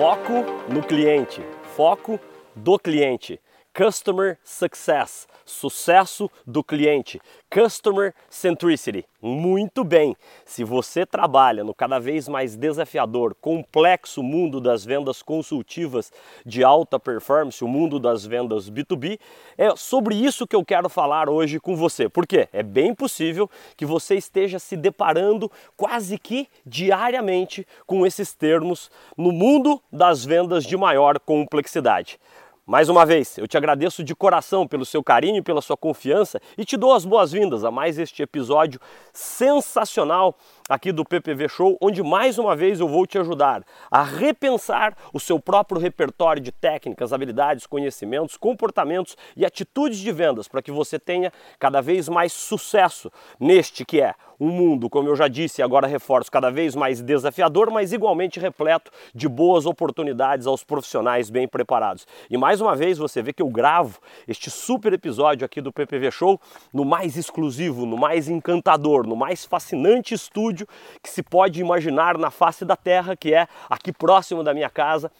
Foco no cliente, foco do cliente. Customer Success, sucesso do cliente, Customer Centricity. Muito bem! Se você trabalha no cada vez mais desafiador, complexo mundo das vendas consultivas de alta performance, o mundo das vendas B2B, é sobre isso que eu quero falar hoje com você. Por quê? É bem possível que você esteja se deparando quase que diariamente com esses termos no mundo das vendas de maior complexidade. Mais uma vez, eu te agradeço de coração pelo seu carinho e pela sua confiança e te dou as boas-vindas a mais este episódio sensacional aqui do PPV Show, onde mais uma vez eu vou te ajudar a repensar o seu próprio repertório de técnicas, habilidades, conhecimentos, comportamentos e atitudes de vendas para que você tenha cada vez mais sucesso neste que é um mundo, como eu já disse e agora reforço, cada vez mais desafiador, mas igualmente repleto de boas oportunidades aos profissionais bem preparados. E mais uma vez você vê que eu gravo este super episódio aqui do PPV Show no mais exclusivo, no mais encantador, no mais fascinante estúdio que se pode imaginar na face da Terra, que é aqui próximo da minha casa,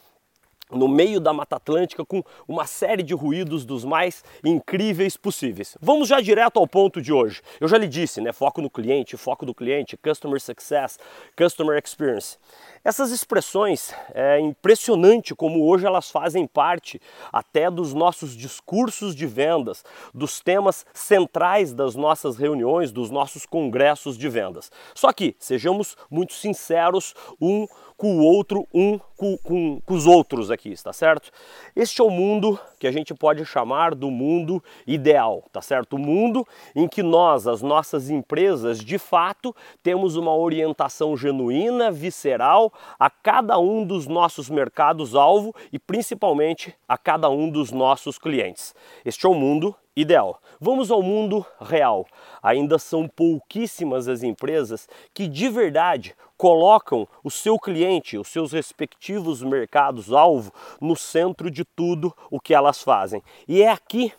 no meio da Mata Atlântica com uma série de ruídos dos mais incríveis possíveis. Vamos já direto ao ponto de hoje. Eu já lhe disse, né? Foco no cliente, foco do cliente, customer success, customer experience. Essas expressões é impressionante como hoje elas fazem parte até dos nossos discursos de vendas, dos temas centrais das nossas reuniões, dos nossos congressos de vendas. Só que, sejamos muito sinceros, um com o outro, um com, com, com, os outros aqui, está certo? Este é o mundo que a gente pode chamar do mundo ideal, tá certo? O mundo em que nós, as nossas empresas, de fato, temos uma orientação genuína, visceral a cada um dos nossos mercados-alvo e principalmente a cada um dos nossos clientes. Este é o mundo ideal. Vamos ao mundo real. Ainda são pouquíssimas as empresas que de verdade colocam o seu cliente, os seus respectivos mercados-alvo no centro de tudo o que elas fazem. E é aqui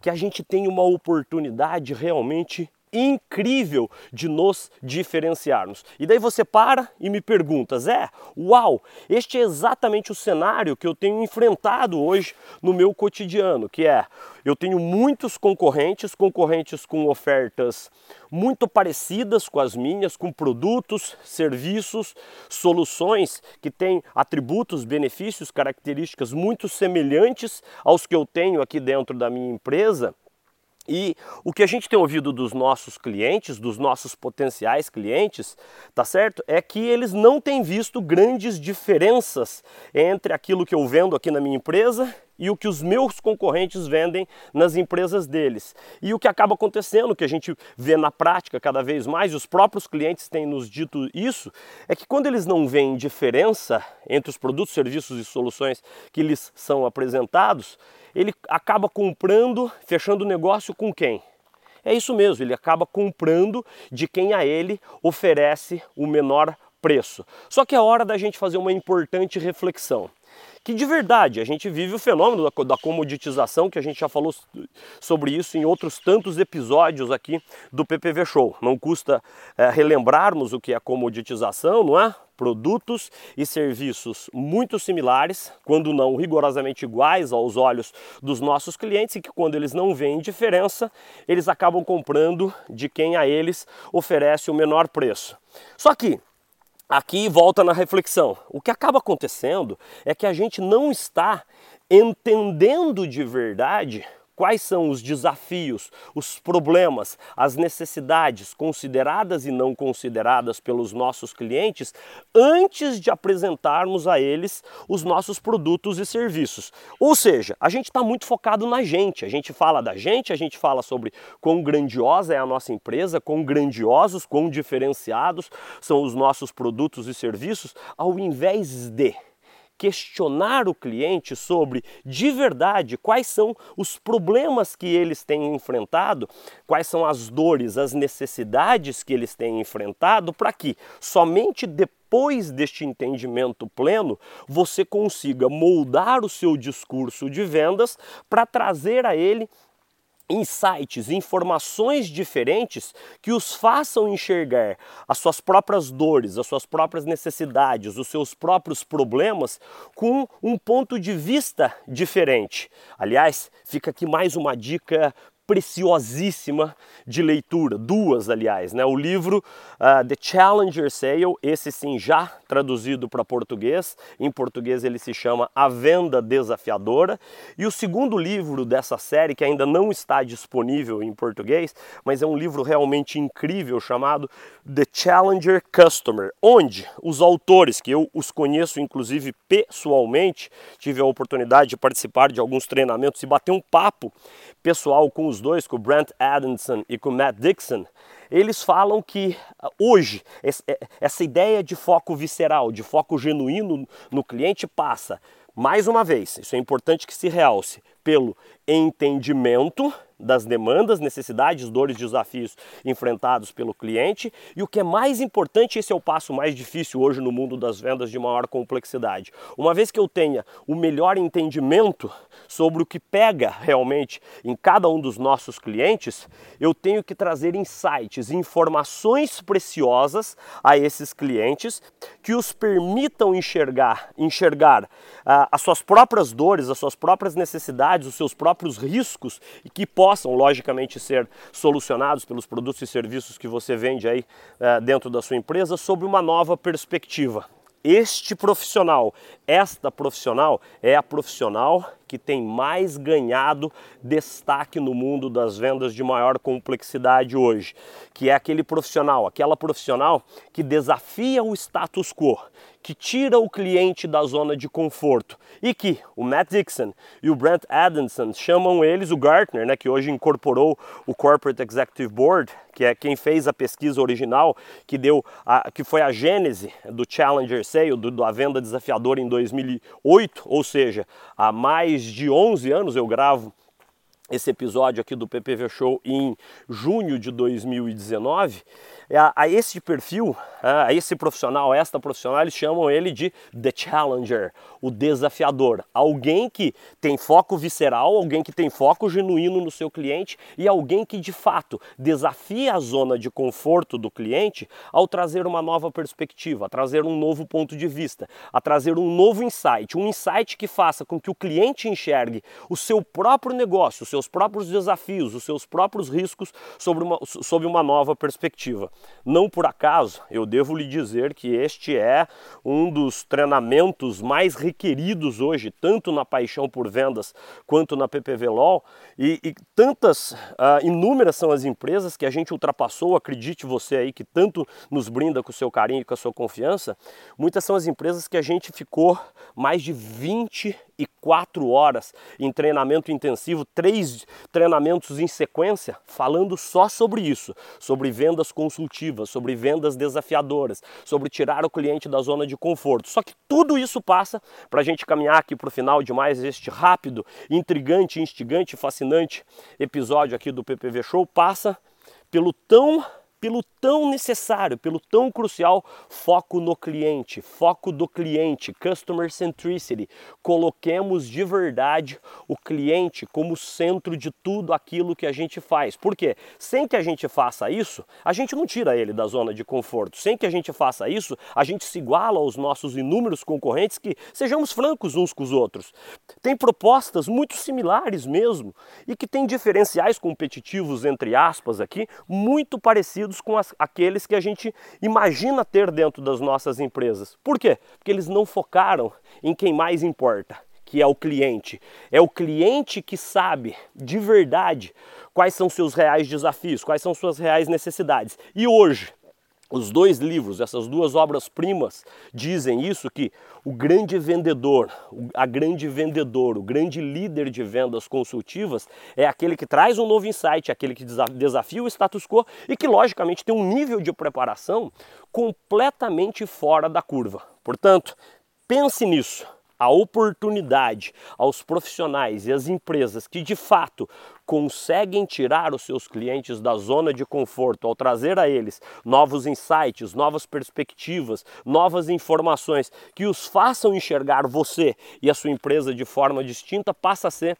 que a gente tem uma oportunidade realmente incrível de nos diferenciarmos. E daí você para e me pergunta, Zé, uau, este é exatamente o cenário que eu tenho enfrentado hoje no meu cotidiano, que é, eu tenho muitos concorrentes, concorrentes com ofertas muito parecidas com as minhas, com produtos, serviços, soluções que têm atributos, benefícios, características muito semelhantes aos que eu tenho aqui dentro da minha empresa. E o que a gente tem ouvido dos nossos clientes, dos nossos potenciais clientes, tá certo? É que eles não têm visto grandes diferenças entre aquilo que eu vendo aqui na minha empresa e o que os meus concorrentes vendem nas empresas deles. E o que acaba acontecendo, que a gente vê na prática cada vez mais, e os próprios clientes têm nos dito isso, é que quando eles não veem diferença entre os produtos, serviços e soluções que lhes são apresentados, ele acaba comprando, fechando o negócio com quem? É isso mesmo, ele acaba comprando de quem a ele oferece o menor preço. Só que é hora da gente fazer uma importante reflexão que de verdade a gente vive o fenômeno da, da comoditização, que a gente já falou sobre isso em outros tantos episódios aqui do PPV Show. Não custa é, relembrarmos o que é comoditização, não é? Produtos e serviços muito similares, quando não rigorosamente iguais aos olhos dos nossos clientes, e que quando eles não veem diferença, eles acabam comprando de quem a eles oferece o menor preço. Só que aqui volta na reflexão. O que acaba acontecendo é que a gente não está entendendo de verdade quais são os desafios, os problemas, as necessidades consideradas e não consideradas pelos nossos clientes antes de apresentarmos a eles os nossos produtos e serviços. Ou seja, a gente está muito focado na gente, a gente fala da gente, a gente fala sobre quão grandiosa é a nossa empresa, quão grandiosos, quão diferenciados são os nossos produtos e serviços, ao invés de questionar o cliente sobre de verdade quais são os problemas que eles têm enfrentado, quais são as dores, as necessidades que eles têm enfrentado, para que somente depois deste entendimento pleno você consiga moldar o seu discurso de vendas para trazer a ele insights, informações diferentes que os façam enxergar as suas próprias dores, as suas próprias necessidades, os seus próprios problemas com um ponto de vista diferente. Aliás, fica aqui mais uma dica preciosíssima de leitura, duas aliás, né? O livro uh, The Challenger Sale, esse sim já traduzido para português, em português ele se chama A Venda Desafiadora, e o segundo livro dessa série que ainda não está disponível em português, mas é um livro realmente incrível chamado The Challenger Customer, onde os autores que eu os conheço inclusive pessoalmente, tive a oportunidade de participar de alguns treinamentos e bater um papo pessoal com os dois, com o Brent Adamson e com o Matt Dixon, eles falam que ah, hoje é, essa ideia de foco visceral, de foco genuíno no cliente passa, mais uma vez, isso é importante que se realce, pelo entendimento das demandas, necessidades, dores, desafios enfrentados pelo cliente. E o que é mais importante, esse é o passo mais difícil hoje no mundo das vendas de maior complexidade. Uma vez que eu tenha o melhor entendimento sobre o que pega realmente em cada um dos nossos clientes, eu tenho que trazer insights, informações preciosas a esses clientes que os permitam enxergar, enxergar ah, as suas próprias dores, as suas próprias necessidades, os seus próprios riscos e que possam logicamente, ser solucionados pelos produtos e serviços que você vende aí uh, dentro da sua empresa sob uma nova perspectiva. Este profissional, esta profissional é a profissional que tem mais ganhado destaque no mundo das vendas de maior complexidade hoje, que é aquele profissional, aquela profissional que desafia o status quo, que tira o cliente da zona de conforto e que o Matt Dixon e o Brent Adamson chamam eles o Gartner, né, que hoje incorporou o Corporate Executive Board, que é quem fez a pesquisa original, que deu a, que foi a gênese do Challenger Sale, do, da venda desafiadora em 2008, ou seja, há mais de 11 anos eu gravo esse episódio aqui do PPV Show em junho de 2019 é, a, a esse perfil, a esse profissional, a esta profissional, eles chamam ele de The Challenger, o desafiador. Alguém que tem foco visceral, alguém que tem foco genuíno no seu cliente e alguém que de fato desafia a zona de conforto do cliente ao trazer uma nova perspectiva, a trazer um novo ponto de vista, a trazer um novo insight, um insight que faça com que o cliente enxergue o seu próprio negócio, os seus próprios desafios, os seus próprios riscos sobre uma, sobre uma nova perspectiva. Não por acaso, eu devo lhe dizer que este é um dos treinamentos mais requeridos hoje, tanto na paixão por vendas quanto na PPV LOL, e, e tantas, uh, inúmeras são as empresas que a gente ultrapassou, acredite você aí que tanto nos brinda com o seu carinho e com a sua confiança, muitas são as empresas que a gente ficou mais de 20 e quatro horas em treinamento intensivo, três treinamentos em sequência, falando só sobre isso, sobre vendas consultivas, sobre vendas desafiadoras, sobre tirar o cliente da zona de conforto. Só que tudo isso passa para a gente caminhar aqui para o final de mais este rápido, intrigante, instigante, fascinante episódio aqui do PPV Show, passa pelo tão pelo tão necessário, pelo tão crucial foco no cliente, foco do cliente, customer centricity. Coloquemos de verdade o cliente como centro de tudo aquilo que a gente faz. Por quê? Sem que a gente faça isso, a gente não tira ele da zona de conforto. Sem que a gente faça isso, a gente se iguala aos nossos inúmeros concorrentes que, sejamos francos uns com os outros, tem propostas muito similares mesmo e que tem diferenciais competitivos entre aspas aqui, muito parecidos parecidos com as, aqueles que a gente imagina ter dentro das nossas empresas. Por quê? Porque eles não focaram em quem mais importa, que é o cliente. É o cliente que sabe de verdade quais são seus reais desafios, quais são suas reais necessidades. E hoje, os dois livros, essas duas obras-primas, dizem isso que o grande vendedor, a grande vendedor, o grande líder de vendas consultivas é aquele que traz um novo insight, aquele que desafia o status quo e que logicamente tem um nível de preparação completamente fora da curva. Portanto, pense nisso a oportunidade aos profissionais e às empresas que de fato conseguem tirar os seus clientes da zona de conforto ao trazer a eles novos insights, novas perspectivas, novas informações que os façam enxergar você e a sua empresa de forma distinta, passa a ser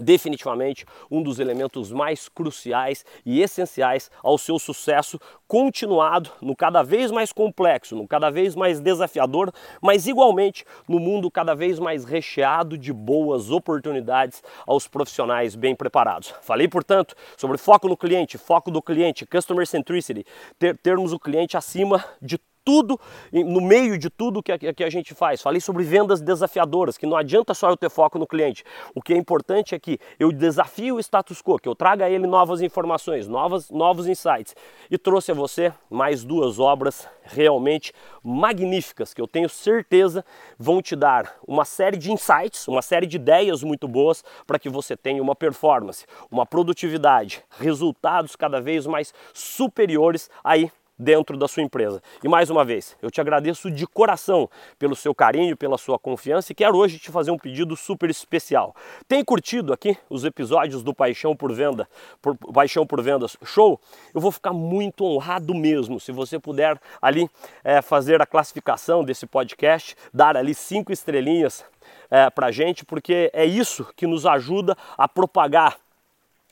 definitivamente um dos elementos mais cruciais e essenciais ao seu sucesso continuado no cada vez mais complexo, no cada vez mais desafiador, mas igualmente no mundo cada vez mais recheado de boas oportunidades aos profissionais bem preparados. Falei, portanto, sobre foco no cliente, foco do cliente, customer centricity, ter, termos o cliente acima de tudo, no meio de tudo que a, que a gente faz. Falei sobre vendas desafiadoras, que não adianta só eu ter foco no cliente. O que é importante é que eu desafio o status quo, que eu traga a ele novas informações, novas, novos insights. E trouxe a você mais duas obras realmente magníficas, que eu tenho certeza vão te dar uma série de insights, uma série de ideias muito boas para que você tenha uma performance, uma produtividade, resultados cada vez mais superiores aí dentro da sua empresa. E mais uma vez, eu te agradeço de coração pelo seu carinho, pela sua confiança e quero hoje te fazer um pedido super especial. Tem curtido aqui os episódios do Paixão por Venda, por Paixão por Vendas Show? Eu vou ficar muito honrado mesmo se você puder ali é, fazer a classificação desse podcast, dar ali cinco estrelinhas é, para gente, porque é isso que nos ajuda a propagar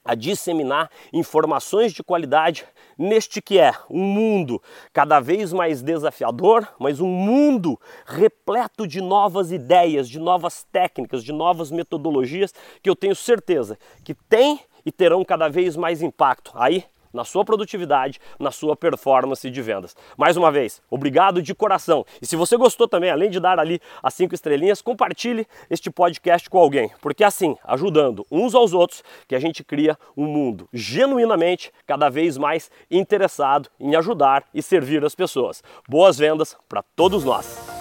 a disseminar informações de qualidade neste que é um mundo cada vez mais desafiador, mas um mundo repleto de novas ideias, de novas técnicas, de novas metodologias que eu tenho certeza que tem e terão cada vez mais impacto. Aí na sua produtividade, na sua performance de vendas. Mais uma vez, obrigado de coração. E se você gostou também, além de dar ali as cinco estrelinhas, compartilhe este podcast com alguém, porque assim, ajudando uns aos outros, que a gente cria um mundo genuinamente cada vez mais interessado em ajudar e servir as pessoas. Boas vendas para todos nós.